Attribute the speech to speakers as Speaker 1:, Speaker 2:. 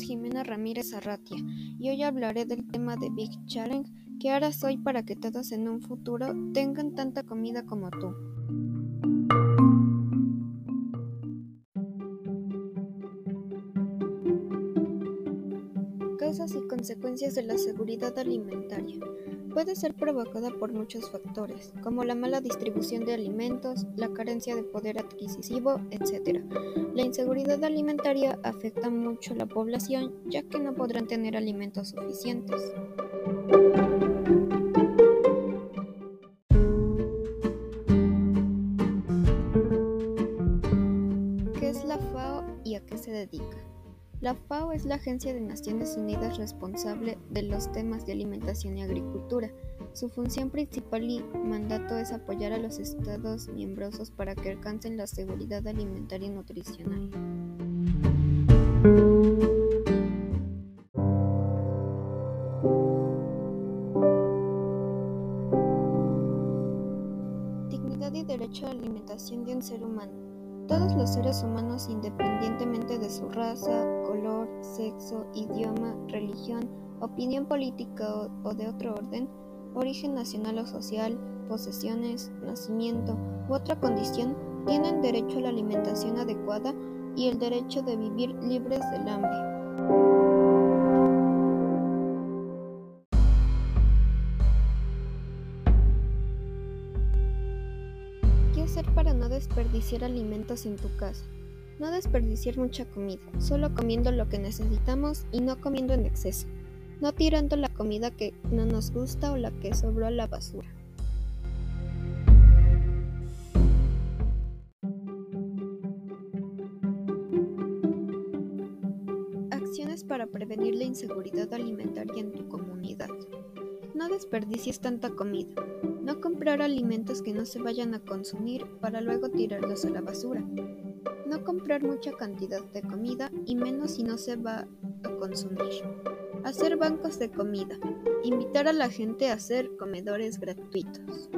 Speaker 1: Jimena Ramírez Arratia y hoy hablaré del tema de Big Challenge que harás soy para que todos en un futuro tengan tanta comida como tú. Causas y consecuencias de la seguridad alimentaria. Puede ser provocada por muchos factores, como la mala distribución de alimentos, la carencia de poder adquisitivo, etc. La inseguridad alimentaria afecta mucho a la población ya que no podrán tener alimentos suficientes. ¿Qué es la FAO y a qué se dedica? La FAO es la Agencia de Naciones Unidas responsable de los temas de alimentación y agricultura. Su función principal y mandato es apoyar a los Estados miembros para que alcancen la seguridad alimentaria y nutricional. Dignidad y derecho a la alimentación de un ser humano. Todos los seres humanos, independientemente de su raza, color, sexo, idioma, religión, opinión política o, de otro orden, origen nacional o social, posesiones, nacimiento u otra condición, tienen derecho a la alimentación adecuada y el derecho de vivir libres del hambre. Hacer para no desperdiciar alimentos en tu casa? No desperdiciar mucha comida, solo comiendo lo que necesitamos y no comiendo en exceso. No tirando la comida que no nos gusta o la que sobró a la basura. Acciones para prevenir la inseguridad alimentaria en tu comunidad. No desperdicies tanta comida. No comprar alimentos que no se vayan a consumir para luego tirarlos a la basura. No comprar mucha cantidad de comida y menos si no se va a consumir. Hacer bancos de comida. Invitar a la gente a hacer comedores gratuitos.